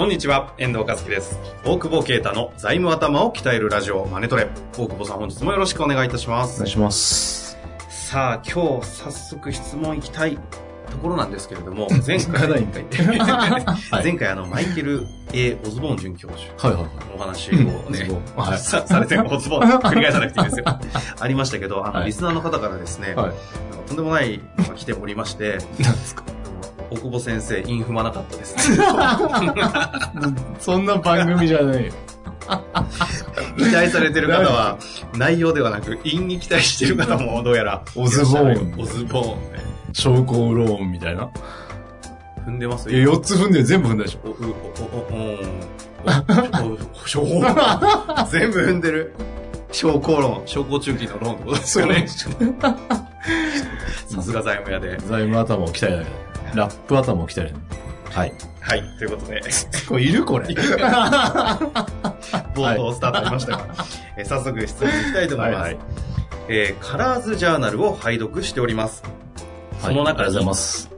こんにちは、遠藤和樹です。大久保啓太の財務頭を鍛えるラジオマネトレ。大久保さん本日もよろしくお願いいたしますお願い。します。さあ、今日早速質問いきたいところなんですけれども、前まだいいんかいはい前回あの、マイケル A. オズボーン准教授はいはいはい。お話をねオズボーンはいさされて、オズボーン 繰り返さなくていいですよ。ありましたけど、あの、はいリスナーの方からですね、とんでもないのが来ておりまして、なんですか？大久保先生、インフマなかったです。そんな番組じゃないよ。期待されてる方は、内容ではなく、因に期待してる方もどうやら、オズボーンオズボーンね。証拠ローンみたいな。踏んでますいや、4つ踏んで全部踏んだでしょ。お、うお、お、お、お、全部踏んでる。証拠論、証拠中期の論ってことですよね。さすが財務屋で。財務頭を鍛えなきゃ。ラップ頭を鍛えなきゃ。はい。はい、ということで、これいるこれ。冒頭スタートありましたが、えー早速質問に行きたいと思います。はいはいえーカラーズジャーナルを拝読しております。その中にありがとうございます。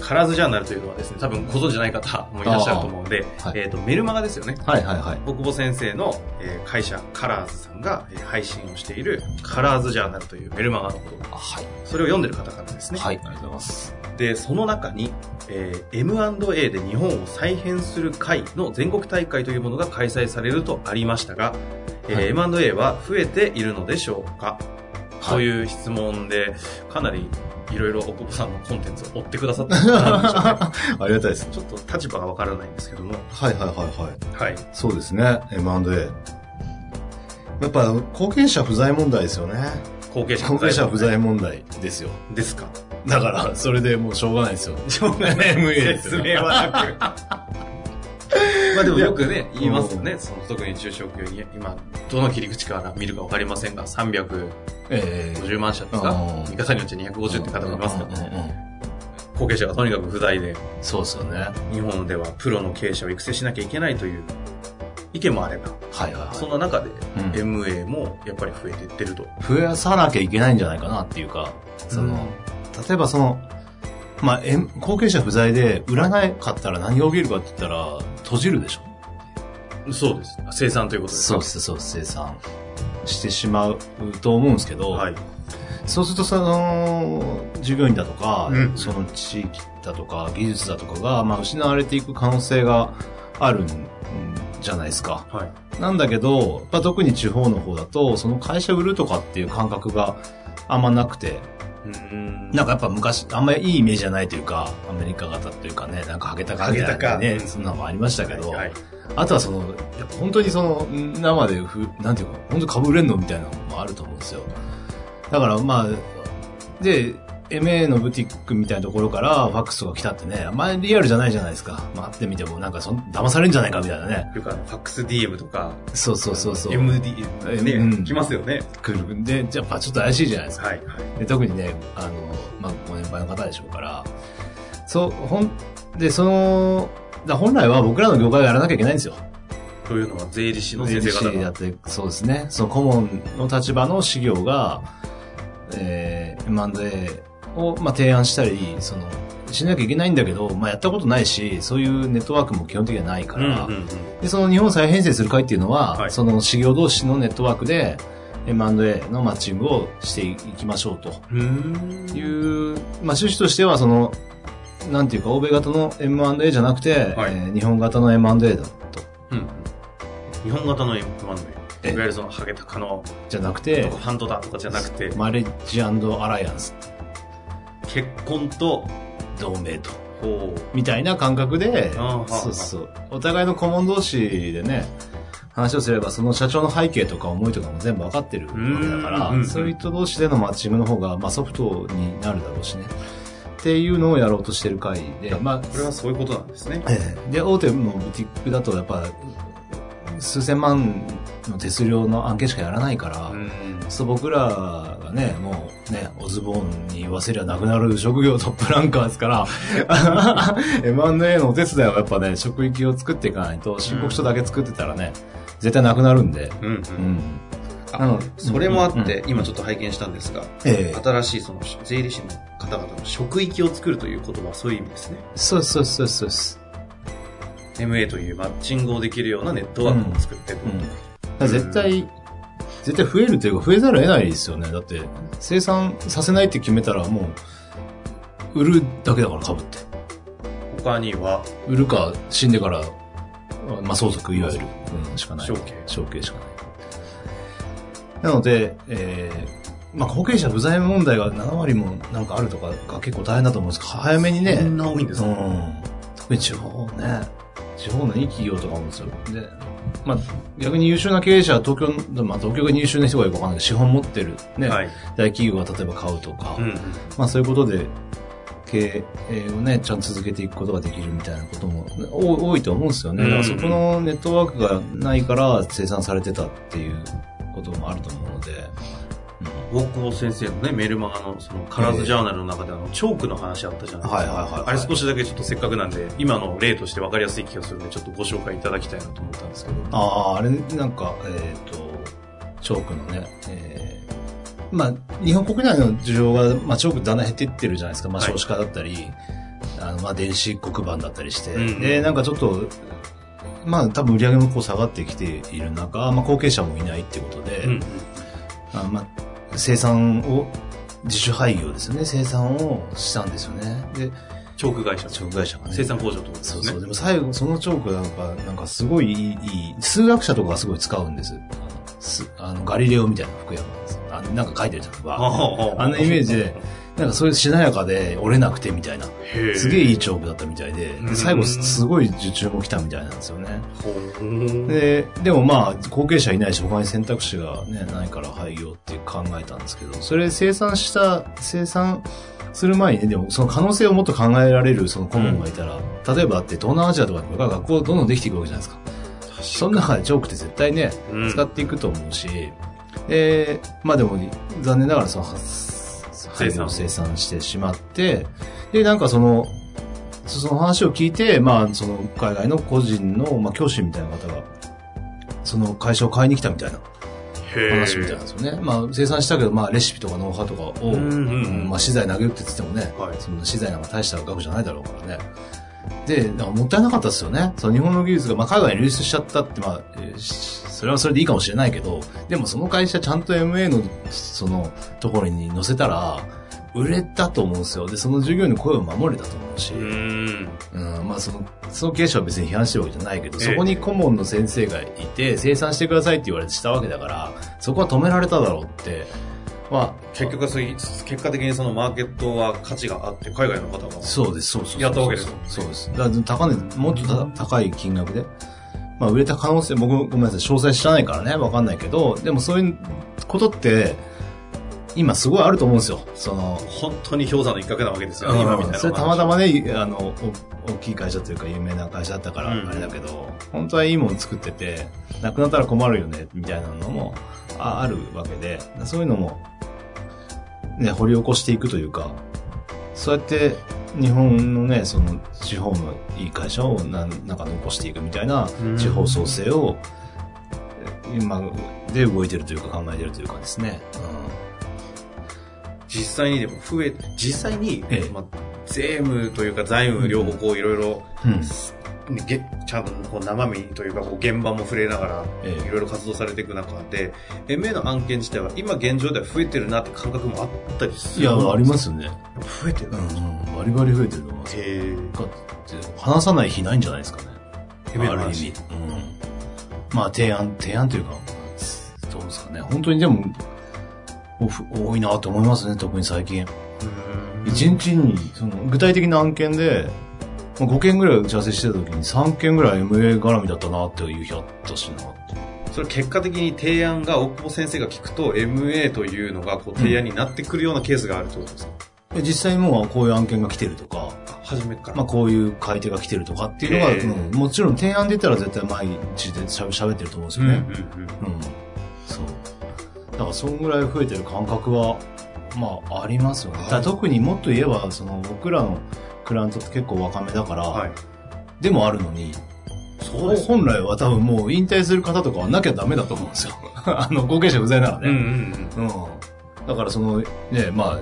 カラーズジャーナルというのはですね、多分ご存知ない方もいらっしゃると思うので、はいえっ、と、メルマガですよね。はいはいはい。大久保先生の、えー会社カラーズさんが、えー配信をしているカラーズジャーナルというメルマガのことが、はい。それを読んでる方からですね。はい。ありがとうございます。で、その中に、えー M&A で日本を再編する会の全国大会というものが開催されるとありましたが、えーはい M&A は増えているのでしょうか、はいという質問で、かなりいろいろ大久保さんのコンテンツを追ってくださったんでしょうね ありがたいです。ちょっと立場がわからないんですけども、はいはいはいはい。はい。そうですね。M&A。やっぱ、後継者不在問題ですよね。後継者後継者不在問題ですよ。ですか？だから、それでもうしょうがないですよ。しょうがない。MA です説明はなく。まあでもよくね、言いますよね。その特に中小企業に、今、どの切り口から見るかわかりませんが、350ええ万社ですか？うん。見方によって250って方もいますから、うんうんうん後継者がとにかく不在で、そうですよね。日本ではプロの経営者を育成しなきゃいけないという意見もあれば、はいはいそんな中で、うん MA もやっぱり増えていってると。増やさなきゃいけないんじゃないかなっていうか、その、例えばその、まあ、え後継者不在で売らなかったら何が起きるかって言ったら、閉じるでしょ。そうです。生産ということですかそうです、そうです、生産してしまうと思うんですけど、はい。そうするとその、従業員だとか、うんその地域だとか、技術だとかが、まあ、失われていく可能性があるんじゃないですか。はい。なんだけど、やっぱ特に地方の方だと、その会社売るとかっていう感覚があんまなくて、うんなんかやっぱ昔、あんまりいいイメージじゃないというか、アメリカ型っていうかね、なんかハゲタカハゲタカなね、そんなのもありましたけど、はい。あとはその、やっぱ本当にその、生でふ、なんていうか、本当に株売れんのみたいなのもあると思うんですよ。だからまあ、で、MA のブティックみたいなところからファックスとか来たってね、あんまりリアルじゃないじゃないですか。まあ、会ってみてもなんかそん、騙されるんじゃないかみたいなね。よくあの、ファックス DM とか、そうそうそうそう。MD、ね、うん来ますよね。来る。で、やっぱちょっと怪しいじゃないですか。はい、はい。で特にね、あの、まあ、ご年配の方でしょうから、そう、ほん、で、その、だ本来は僕らの業界がやらなきゃいけないんですよ。というのは税理士の先生方が。だって、そうですね。その顧問の立場の事業が、えー、M&A を、まあ、提案したり、その、しなきゃいけないんだけど、まあ、やったことないし、そういうネットワークも基本的にはないから、うんうんうん。で、その日本再編成する会っていうのは、はい。その事業同士のネットワークで M&A のマッチングをしていきましょうと。うん。いう、まあ、趣旨としては、その、なんていうか、欧米型の M&A じゃなくて、はい。えー日本型の M&A だと。うん日本型の M&A。えいわゆるそのハゲタカの、じゃなくてファンドだとかじゃなくて、マレッジアライアンス、結婚と、同盟と。みたいな感覚でそうそう。お互いの顧問同士でね、話をすれば、その社長の背景とか思いとかも全部わかってるわけだから、うんそういう人同士でのマッチングの方が、まあソフトになるだろうしね。っていうのをやろうとしてる回で、まあ、これはそういうことなんですね。ええで、大手のブティックだとやっぱ、数千万の手数料の案件しかやらないから、うん。そう僕らがね、もうね、オズボーンに言わせりゃなくなる職業トップランカーですから、M&A のお手伝いはやっぱね、職域を作っていかないと、申告書だけ作ってたらね、絶対なくなるんで。うん。う。うんん。あなのそれもあって、うん今ちょっと拝見したんですが、ええ新しいその税理士の方々の職域を作るという言葉はそういう意味ですね。そうそうそうそうです。MA というマッチングをできるようなネットワークを作っていく。うん。だから絶対、絶対増えるというか増えざるを得ないですよね。だって、生産させないって決めたらもう、売るだけだから株って。他には、売るか死んでから、まあ相続いわゆる、うん、しかない。承継承継しかない。なので、えー、まあ後継者不在問題が7割もなんかあるとかが結構大変だと思うんですけど、早めにね、そんな多いんですか、うん。特に地方ね、地方のいい企業とかもですよ。で、まあ逆に優秀な経営者は東京、まあ東京が優秀な人がいるかわかんない資本持ってるね、はい。大企業が例えば買うとか、うんうん。まあそういうことで、経営をね、ちゃんと続けていくことができるみたいなこともお多いと思うんですよね。だからそこのネットワークがないから生産されてたっていうこともあると思うので、大久保先生のね、メールマガの、その、カラーズジャーナルの中であの、チョークの話あったじゃないですか。はいはいはいはいあれ少しだけちょっとせっかくなんで、今の例として分かりやすい気がするんで、ちょっとご紹介いただきたいなと思ったんですけど。ああ、あれなんか、えっ、と、チョークのね、えーまあ、日本国内の需要が、まあ、チョークだんだん減っていってるじゃないですか。まあ、はい少子化だったり、あの、まあ、電子黒板だったりして、うんで、なんかちょっと、まあ、多分売り上げもこう下がってきている中、まあ、後継者もいないってことで、うん。あまあ、生産を、自主廃業ですよね。生産をしたんですよね。で、チョーク会社。チョーク会社がね。生産工場とですね。そうそう。でも最後、そのチョークなんか、なんかすごいいい、数学者とかがすごい使うんです。あのすあのガリレオみたいな服屋あのなんか書いてるじゃん。あのイメージで、なんかそういうしなやかで折れなくてみたいな。へすげえいいい。チョークだったみたいで、うんで最後すすごい受注も来たみたいなんですよね。で、でもまあ、後継者いないし、他に選択肢がね、ないから廃業って考えたんですけど、それ生産した、生産する前にね、でもその可能性をもっと考えられるその顧問がいたら、例えばだって東南アジアとかでこれから学校どんどんできていくわけじゃないですか。その中でチョークって絶対ね、うん使っていくと思うし、えー、まあでも、残念ながらその、廃業を生産してしまって、で、なんかその、その話を聞いて、まあ、その海外の個人の、まあ、教師みたいな方が、その会社を買いに来たみたいな話みたいなんですよね。まあ、生産したけど、まあ、レシピとかノウハウとかを、うんうんうんまあ、資材投げ打ってって言ってもね、はいその資材なんか大した額じゃないだろうからね。で、なんかもったいなかったですよね。その日本の技術が、まあ、海外に流出しちゃったって、まあ、えそれはそれでいいかもしれないけど、でもその会社ちゃんと MA の、その、ところに載せたら、売れたと思うんですよ。で、その従業員の声を守れたと思うし、うーん。うん、まあその、その経営者は別に批判してるわけじゃないけど、ええそこに顧問の先生がいて、生産してくださいって言われてしたわけだから、そこは止められただろうって、まあ、結局はそういう、結果的にそのマーケットは価値があって、海外の方が。そうです、そうそう。やったわけですよそうです。だから高値、もっとた高い金額で、まあ売れた可能性、僕ごめんなさい、詳細知らないからね、わかんないけど、でもそういうことって、今すごいあると思うんですよ。その、本当に氷山の一角なわけですよね、今みたいな。それたまたまね、あの、お大きい会社というか有名な会社だったからうんあれだけど、本当はいいもの作ってて、なくなったら困るよね、みたいなのもああるわけで、そういうのも、ね、掘り起こしていくというか、そうやって日本のね、その地方のいい会社をなんなんか残していくみたいなうん。地方創生を、今で動いてるというか考えてるというかですね。実際にでも増え、実際に、ええ。まあ、税務というか財務両方こういろいろ、げちゃんとこう生身というかこう現場も触れながらええいろいろ活動されていく中で、MA の案件自体は今現状では増えてるなって感覚もあったりするいや、ありますよね。増えてる？うん、うん、バリバリ増えてると思いますよ。へえだって話さない日ないんじゃないですかね。夢の話ある意味。うん。まあ、提案、提案というか、どうですかね。本当にでも、多いなと思いますね、特に最近。一日に、その、具体的な案件で、まあ5件ぐらい打ち合わせしてた時に3件ぐらい MA 絡みだったなっていう日あったしな。それ結果的に提案が大久保先生が聞くと MA というのがこう提案になってくるようなケースがあるってことですか、で実際もうこういう案件が来てるとか、初めから。まあこういう買い手が来てるとかっていうのが、ええうんもちろん提案出たら絶対毎日でしゃ喋ってると思うんですよね。うんうんうんうん。そう。だからそんぐらい増えてる感覚は、まあありますよね。はい特にもっと言えば、その僕らのクラントって結構若めだから、はい。でもあるのに、そうです。本来は多分もう引退する方とかはなきゃダメだと思うんですよ。あの、後継者不在ならうんうね。んうん。うん。だからその、ね、まあ、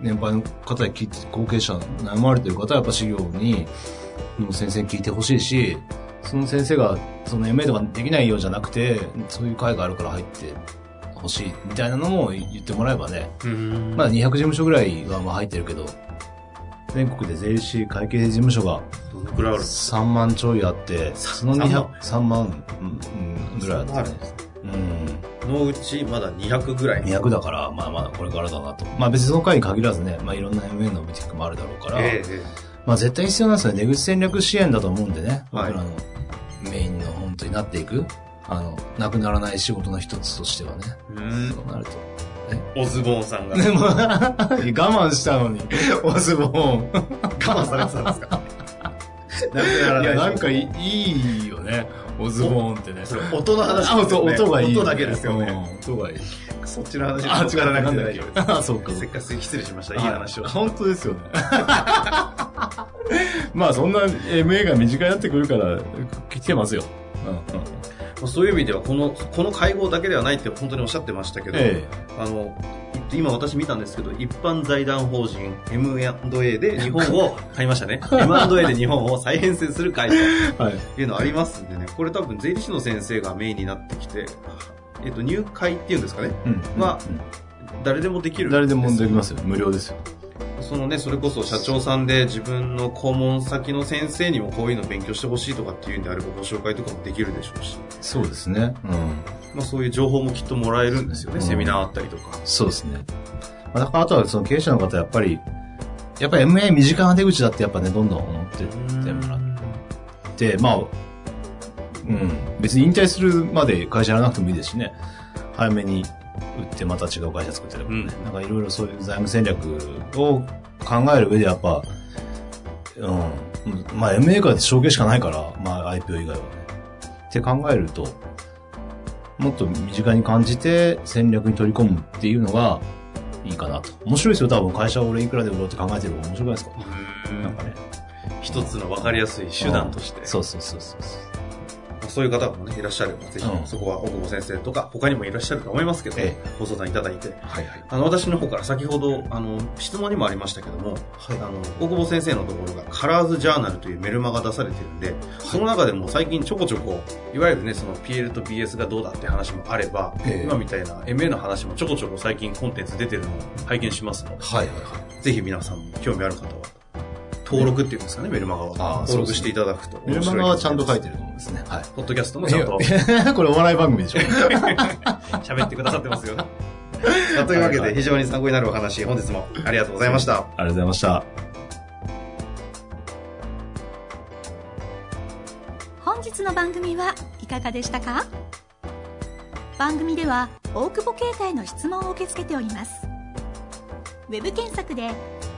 年配の方に聞いて、後継者悩まれてる方はやっぱ修行に、の先生に聞いてほしいし、その先生が、その MA とかできないようじゃなくて、そういう会があるから入ってほしいみたいなのも言ってもらえばね、うんまあ200事務所ぐらいはまあ入ってるけど、全国で税理士会計事務所がどのくらいあるんです3万ちょいあって、その3 200万、3万、うんうん、ぐらいあってね。あるんですうん。のうちまだ200ぐらい。200だから、まあまだこれからだなと。まあ別にその回に限らずね、まあいろんな MA のブティックもあるだろうから、ええまあ絶対必要なんですよね。出口戦略支援だと思うんでね。はい僕らのメインの本当になっていく。あの、なくならない仕事の一つとしてはね。うんそうなると。オズボーンさんが。でも、我慢したのに、オズボーン。我慢されてたんですか？いや、なんかいいいいよね。オズボーンってね。それ音の話ね音がいい、音だけですよね。うん。音がいい。そっちの話あ、違う、なんだっ。あ、そうか。す。せっかく失礼しました。いい話をあ。本当ですよね。まあそんな MA が身近になってくるから来てますよ。うんうん、まあそういう意味では、この、この会合だけではないって本当におっしゃってましたけど、えあの、今私見たんですけど、一般財団法人 M&A で日本を買いましたね。M&A で日本を再編成する会社え。はい。っていうのありますんでね、これ多分税理士の先生がメインになってきて、えっと、入会っていうんですかね。うん。まあうん誰でもできる。誰でもできますよ。無料ですよ。そのね、それこそ社長さんで自分の顧問先の先生にもこういうの勉強してほしいとかっていうんであればご紹介とかもできるでしょうし、そうですね。うん。まあそういう情報もきっともらえるんですよね、うんセミナーあったりとか。そうですね。まあ、だからあとはその経営者の方やっぱり、やっぱり MA 身近な出口だってやっぱね、どんどん思ってってもらって、まあ、うん。別に引退するまで会社やらなくてもいいですしね。早めに売ってまた違う会社作ってればね。うんなんかいろいろそういう財務戦略を考える上でやっぱ、うん。まあ MA からって証券しかないから、まあ IPO 以外はね。って考えると、もっと身近に感じて戦略に取り込むっていうのがいいかなと。面白いですよ、多分会社を俺いくらで売ろうって考えてる方が面白くないですか、なんかね。一つの分かりやすい手段として、そうそうそうそう。そういう方もね、いらっしゃれば、ぜひ、うん。そこは大久保先生とか、他にもいらっしゃると思いますけど、えご相談いただいて、はいはい。あの、私の方から先ほど、あの、質問にもありましたけども、あの、大久保先生のところが、カラーズジャーナルというメルマガ出されてるんで、その中でも最近ちょこちょこ、いわゆるね、その PL と BS がどうだって話もあれば、ええ。今みたいな MA の話もちょこちょこ最近コンテンツ出てるのを拝見しますので、はいはいはい。ぜひ皆さんも興味ある方は、登録っていうんですかね、メルマガは。登録していただくとメル。マガはちゃんと書いてると思うんですね。はい。ポッドキャストもちゃんとこれお笑い番組でしょ 喋ってくださってますよ というわけで非常に参考になるお話、本日もありがとうございました。ありがとうございました。本日の番組はいかがでしたか？番組では大久保携帯の質問を受け付けておりますウェブ検索で「